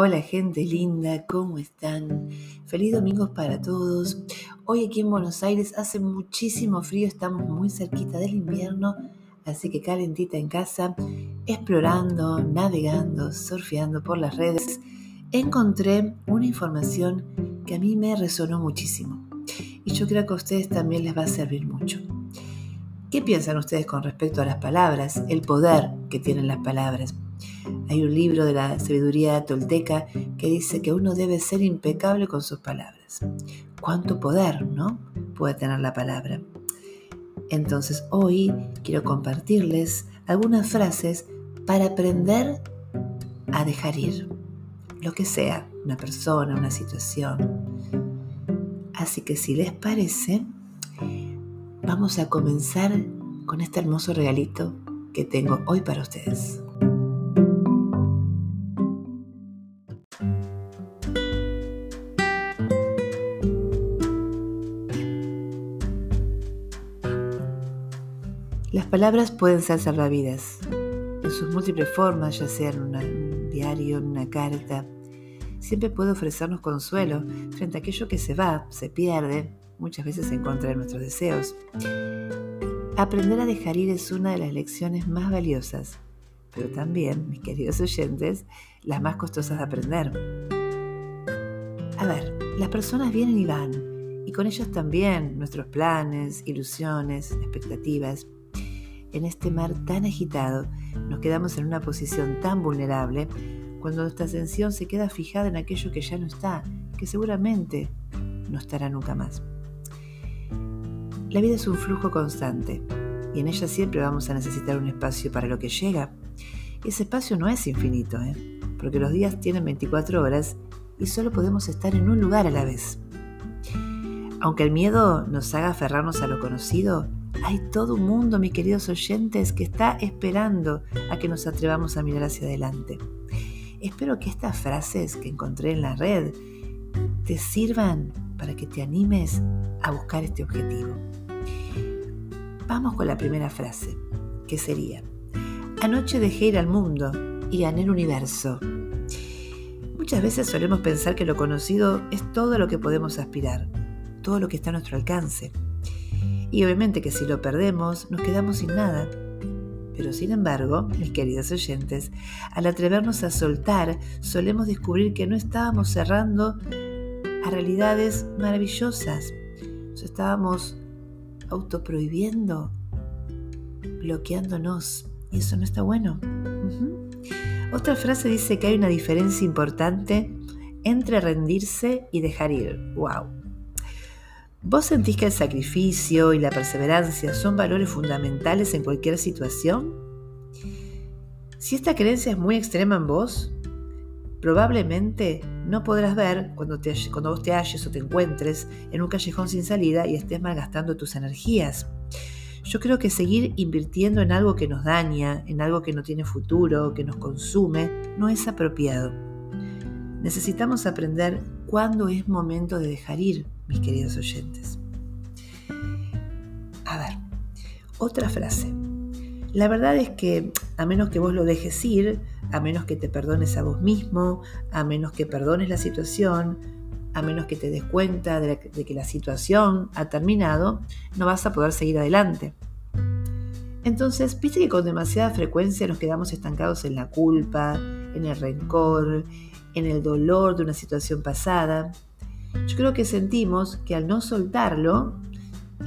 Hola gente linda, ¿cómo están? Feliz domingo para todos. Hoy aquí en Buenos Aires hace muchísimo frío, estamos muy cerquita del invierno, así que calentita en casa, explorando, navegando, surfeando por las redes, encontré una información que a mí me resonó muchísimo y yo creo que a ustedes también les va a servir mucho. ¿Qué piensan ustedes con respecto a las palabras, el poder que tienen las palabras? Hay un libro de la sabiduría tolteca que dice que uno debe ser impecable con sus palabras. ¿Cuánto poder, no? Puede tener la palabra. Entonces hoy quiero compartirles algunas frases para aprender a dejar ir, lo que sea, una persona, una situación. Así que si les parece, vamos a comenzar con este hermoso regalito que tengo hoy para ustedes. Palabras pueden ser salvavidas en sus múltiples formas, ya sea en un diario, en una carta. Siempre puede ofrecernos consuelo frente a aquello que se va, se pierde, muchas veces en contra de nuestros deseos. Aprender a dejar ir es una de las lecciones más valiosas, pero también, mis queridos oyentes, las más costosas de aprender. A ver, las personas vienen y van, y con ellas también nuestros planes, ilusiones, expectativas en este mar tan agitado, nos quedamos en una posición tan vulnerable cuando nuestra atención se queda fijada en aquello que ya no está, que seguramente no estará nunca más. La vida es un flujo constante y en ella siempre vamos a necesitar un espacio para lo que llega. Ese espacio no es infinito, ¿eh? porque los días tienen 24 horas y solo podemos estar en un lugar a la vez. Aunque el miedo nos haga aferrarnos a lo conocido, hay todo un mundo, mis queridos oyentes, que está esperando a que nos atrevamos a mirar hacia adelante. Espero que estas frases que encontré en la red te sirvan para que te animes a buscar este objetivo. Vamos con la primera frase, que sería, anoche dejé ir al mundo y gané el universo. Muchas veces solemos pensar que lo conocido es todo lo que podemos aspirar, todo lo que está a nuestro alcance. Y obviamente que si lo perdemos, nos quedamos sin nada. Pero sin embargo, mis queridos oyentes, al atrevernos a soltar, solemos descubrir que no estábamos cerrando a realidades maravillosas. Nos estábamos autoprohibiendo, bloqueándonos. Y eso no está bueno. Otra frase dice que hay una diferencia importante entre rendirse y dejar ir. ¡Wow! ¿Vos sentís que el sacrificio y la perseverancia son valores fundamentales en cualquier situación? Si esta creencia es muy extrema en vos, probablemente no podrás ver cuando, te, cuando vos te halles o te encuentres en un callejón sin salida y estés malgastando tus energías. Yo creo que seguir invirtiendo en algo que nos daña, en algo que no tiene futuro, que nos consume, no es apropiado. Necesitamos aprender cuándo es momento de dejar ir mis queridos oyentes. A ver, otra frase. La verdad es que a menos que vos lo dejes ir, a menos que te perdones a vos mismo, a menos que perdones la situación, a menos que te des cuenta de, que la situación ha terminado, no vas a poder seguir adelante. Entonces, viste que con demasiada frecuencia nos quedamos estancados en la culpa, en el rencor, en el dolor de una situación pasada, yo creo que sentimos que al no soltarlo,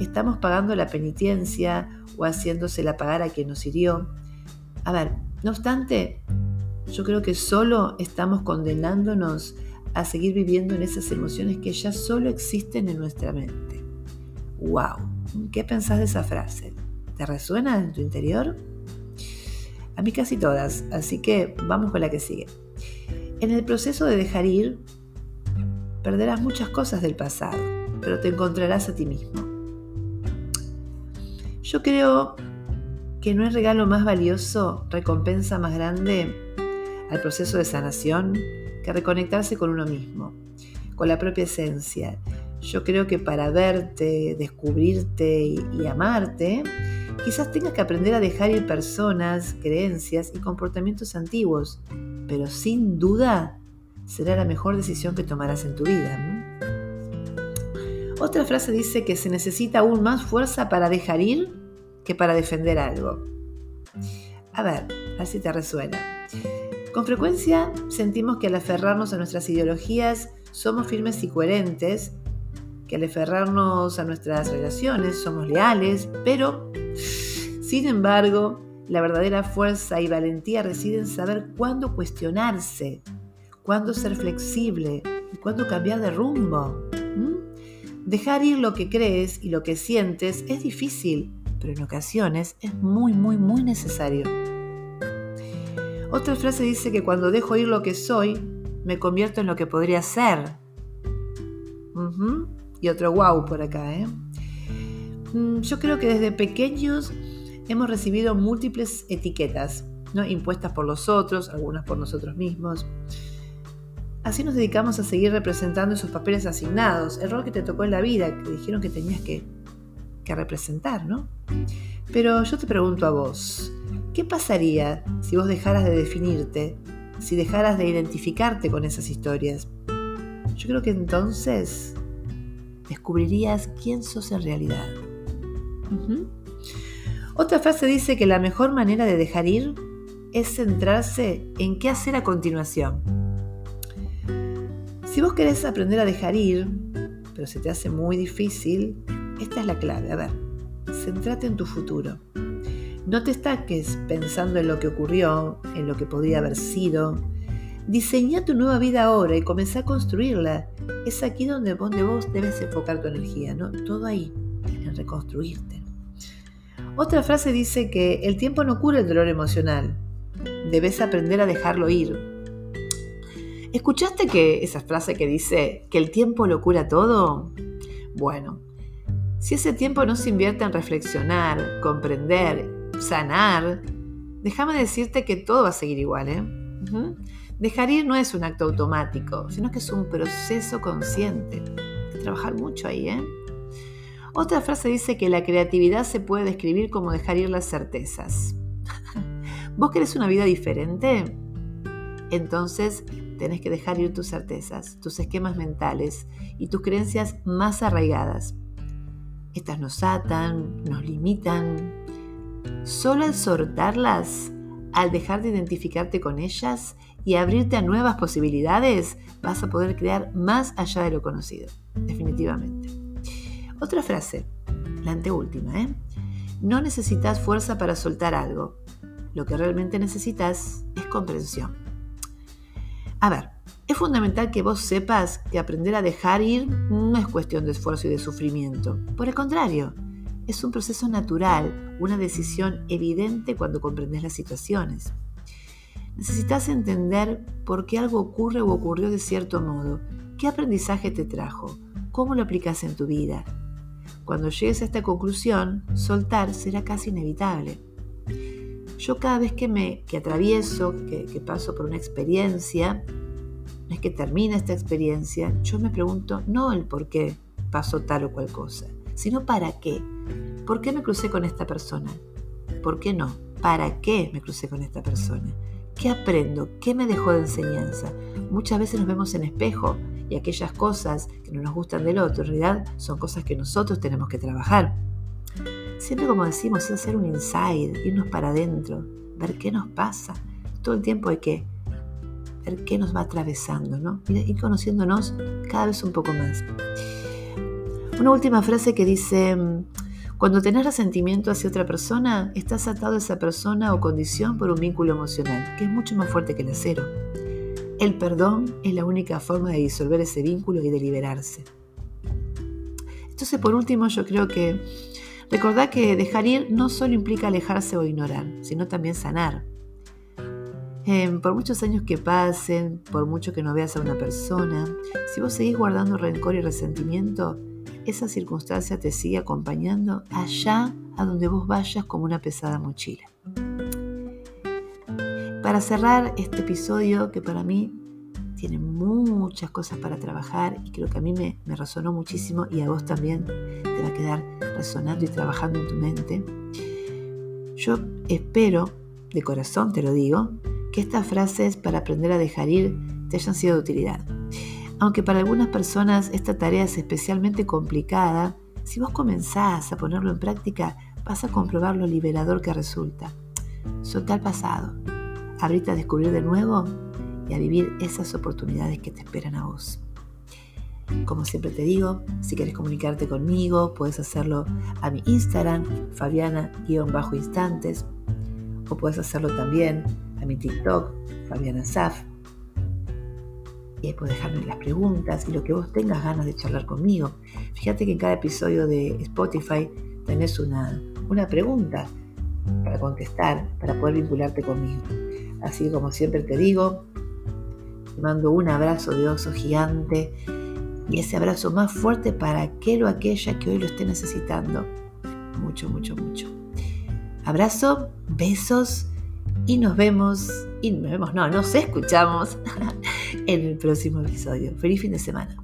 estamos pagando la penitencia o haciéndosela pagar a quien nos hirió. A ver, no obstante, yo creo que solo estamos condenándonos a seguir viviendo en esas emociones que ya solo existen en nuestra mente. ¡Wow! ¿Qué pensás de esa frase? ¿Te resuena en tu interior? A mí casi todas, así que vamos con la que sigue. En el proceso de dejar ir, Perderás muchas cosas del pasado, pero te encontrarás a ti mismo. Yo creo que no hay regalo más valioso, recompensa más grande al proceso de sanación que reconectarse con uno mismo, con la propia esencia. Yo creo que para verte, descubrirte y, y amarte, quizás tengas que aprender a dejar ir personas, creencias y comportamientos antiguos, pero sin duda será la mejor decisión que tomarás en tu vida. Otra frase dice que se necesita aún más fuerza para dejar ir que para defender algo. A ver, así te resuena. Con frecuencia sentimos que al aferrarnos a nuestras ideologías somos firmes y coherentes, que al aferrarnos a nuestras relaciones somos leales, pero, sin embargo, la verdadera fuerza y valentía reside en saber cuándo cuestionarse, cuándo ser flexible y cuándo cambiar de rumbo. Dejar ir lo que crees y lo que sientes es difícil, pero en ocasiones es muy, muy, muy necesario. Otra frase dice que cuando dejo ir lo que soy, me convierto en lo que podría ser. Y otro wow por acá, ¿eh? Mm, yo creo que desde pequeños hemos recibido múltiples etiquetas, ¿no? impuestas por los otros, algunas por nosotros mismos. Así nos dedicamos a seguir representando esos papeles asignados, el rol que te tocó en la vida, que dijeron que tenías que, que representar, ¿no? Pero yo te pregunto a vos, ¿Qué pasaría si vos dejaras de definirte, si dejaras de identificarte con esas historias? Yo creo que entonces descubrirías quién sos en realidad. Otra frase dice que la mejor manera de dejar ir es centrarse en qué hacer a continuación. Si vos querés aprender a dejar ir, pero se te hace muy difícil, esta es la clave. A ver, centrate en tu futuro. No te estaques pensando en lo que ocurrió, en lo que podría haber sido. Diseña tu nueva vida ahora y comenzá a construirla. Es aquí donde, vos debes enfocar tu energía, ¿no? Todo ahí, en reconstruirte. Otra frase dice que el tiempo no cura el dolor emocional. Debes aprender a dejarlo ir. ¿Escuchaste que esa frase que dice que el tiempo lo cura todo? Bueno, si ese tiempo no se invierte en reflexionar, comprender sanar, déjame decirte que todo va a seguir igual. ¿eh? Dejar ir no es un acto automático, sino que es un proceso consciente. Hay que trabajar mucho ahí. ¿eh? Otra frase dice que la creatividad se puede describir como dejar ir las certezas. ¿Vos querés una vida diferente? Entonces tenés que dejar ir tus certezas, tus esquemas mentales y tus creencias más arraigadas. Estas nos atan, nos limitan, Solo al soltarlas, al dejar de identificarte con ellas y abrirte a nuevas posibilidades, vas a poder crear más allá de lo conocido, definitivamente. Otra frase, la anteúltima, ¿eh? No necesitas fuerza para soltar algo. Lo que realmente necesitas es comprensión. A ver, es fundamental que vos sepas que aprender a dejar ir no es cuestión de esfuerzo y de sufrimiento. Por el contrario, es un proceso natural, una decisión evidente cuando comprendes las situaciones. Necesitas entender por qué algo ocurre o ocurrió de cierto modo, qué aprendizaje te trajo, cómo lo aplicas en tu vida. Cuando llegues a esta conclusión, soltar será casi inevitable. Yo cada vez que me que atravieso, que, paso por una experiencia, es que termina esta experiencia, yo me pregunto no el por qué pasó tal o cual cosa, sino para qué. ¿Por qué me crucé con esta persona? ¿Por qué no? ¿Para qué me crucé con esta persona? ¿Qué aprendo? ¿Qué me dejó de enseñanza? Muchas veces nos vemos en espejo y aquellas cosas que no nos gustan del otro, en realidad son cosas que nosotros tenemos que trabajar. Siempre como decimos, es hacer un inside, irnos para adentro, ver qué nos pasa. Todo el tiempo hay que ver qué nos va atravesando, ¿no? Ir conociéndonos cada vez un poco más. Una última frase que dice, cuando tenés resentimiento hacia otra persona, estás atado a esa persona o condición por un vínculo emocional, que es mucho más fuerte que el acero. El perdón es la única forma de disolver ese vínculo y de liberarse. Entonces, por último, yo creo que recordad que dejar ir no solo implica alejarse o ignorar, sino también sanar. Em, por muchos años que pasen, por mucho que no veas a una persona, si vos seguís guardando rencor y resentimiento, esa circunstancia te sigue acompañando allá a donde vos vayas como una pesada mochila. Para cerrar este episodio que para mí tiene muchas cosas para trabajar y creo que a mí me, resonó muchísimo y a vos también te va a quedar resonando y trabajando en tu mente, yo espero, de corazón te lo digo, que estas frases para aprender a dejar ir te hayan sido de utilidad. Aunque para algunas personas esta tarea es especialmente complicada, si vos comenzás a ponerlo en práctica, vas a comprobar lo liberador que resulta. Solta el pasado, abrite a descubrir de nuevo a vivir esas oportunidades que te esperan a vos. Como siempre te digo, si quieres comunicarte conmigo, puedes hacerlo a mi Instagram, Fabiana-instantes, o puedes hacerlo también a mi TikTok, Fabiana Saf. Y ahí puedes dejarme las preguntas y lo que vos tengas ganas de charlar conmigo. Fíjate que en cada episodio de Spotify tenés una, una pregunta para contestar, para poder vincularte conmigo. Así como siempre te digo, te mando un abrazo de oso gigante y ese abrazo más fuerte para aquel o aquella que hoy lo esté necesitando. Mucho, mucho, mucho. Abrazo, besos y nos vemos, y nos vemos, no, nos escuchamos en el próximo episodio. Feliz fin de semana.